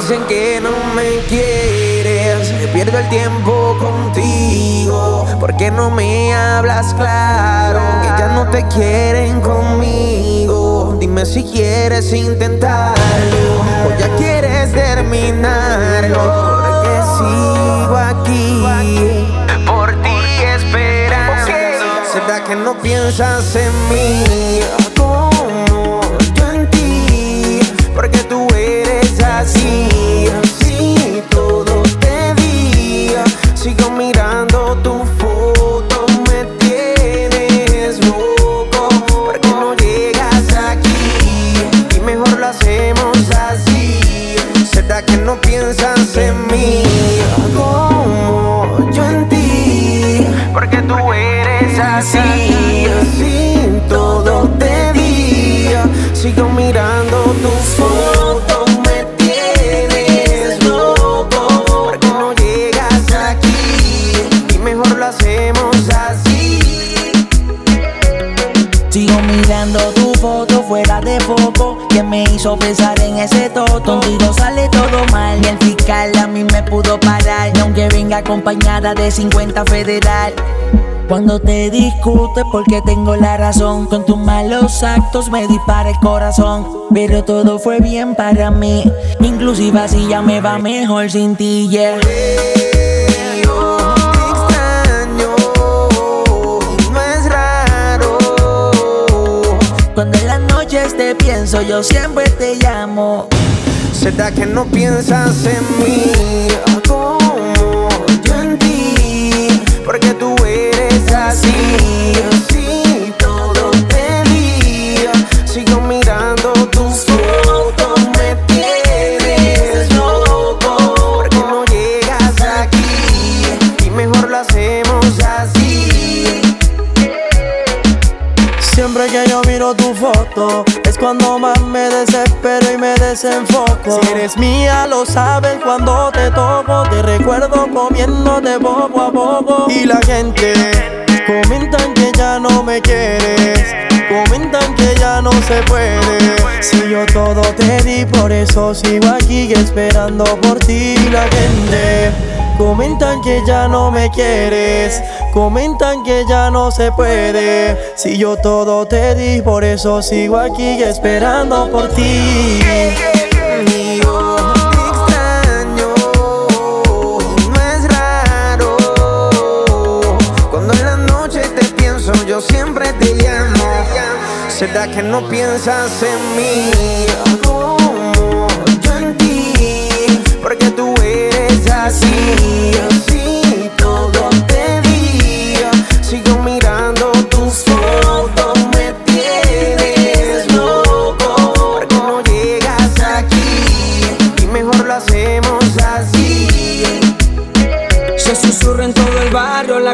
Dicen que no me quieres, me pierdo el tiempo contigo. ¿Por qué no me hablas claro? Que ya no te quieren conmigo. Dime si quieres intentarlo o ya quieres terminarlo. Porque sigo piensas en mí? Hizo pensar en ese toto. Contigo sale todo mal y el fiscal a mí me pudo parar. Y aunque venga acompañada de 50 federal. Cuando te discutes porque tengo la razón Con tus malos actos me dispara el corazón Pero todo fue bien para mí Inclusive así ya me va mejor sin ti, yeah te pienso, yo siempre te llamo. Será que no piensas en mí, tu foto cuando más me desespero y me desenfoco. Si eres mía, lo sabes cuando te toco. Te recuerdo comiéndote poco a poco. Y la gente comentan que ya no me quieres. Comentan que ya no se puede. Si yo todo te di, por eso sigo aquí esperando por ti. La gente comentan que ya no me quieres. Comentan que ya no se puede. Si yo todo te di, por eso sigo aquí esperando por ti. extraño, no es raro. Cuando en la noche te pienso, yo siempre te llamo. ¿Será que no piensas en mí?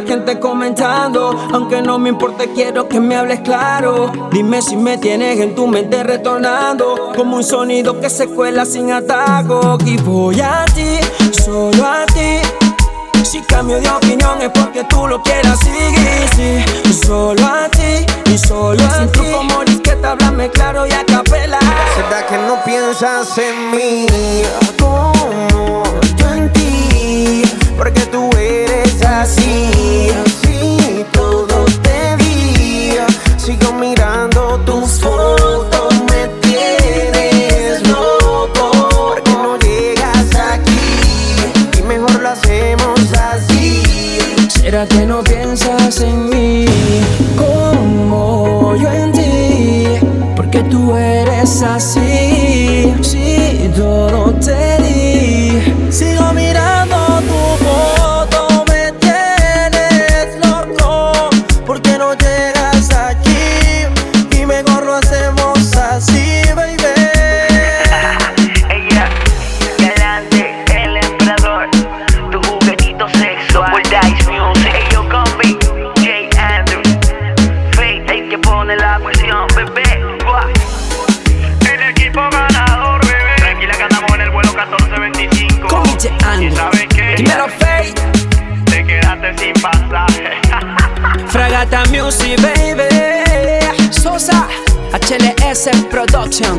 Gente comentando. Aunque no me importe, quiero que me hables claro. Dime si me tienes en tu mente retornando. Como un sonido que se cuela sin atajo. Y voy a ti, solo a ti. Si cambio de opinión es porque tú lo quieras seguir. Sí, solo a ti y solo a Sin ti. Sin te háblame claro y a capela. ¿Será que no piensas en mí? Eres así. Si todo te di, sigo mirando tu foto, me tienes loco, porque no llegas aquí y mejor lo hacemos así, baby. Ella, galante, el emperador, tu juguetito sexual, Dice Music. bebé. El ganador, bebé. Tranquila que andamos en el vuelo 1425. Con ¿Y sabes qué? Te quedaste sin pasaje. Fragata Music, baby. Sosa, HLS Production.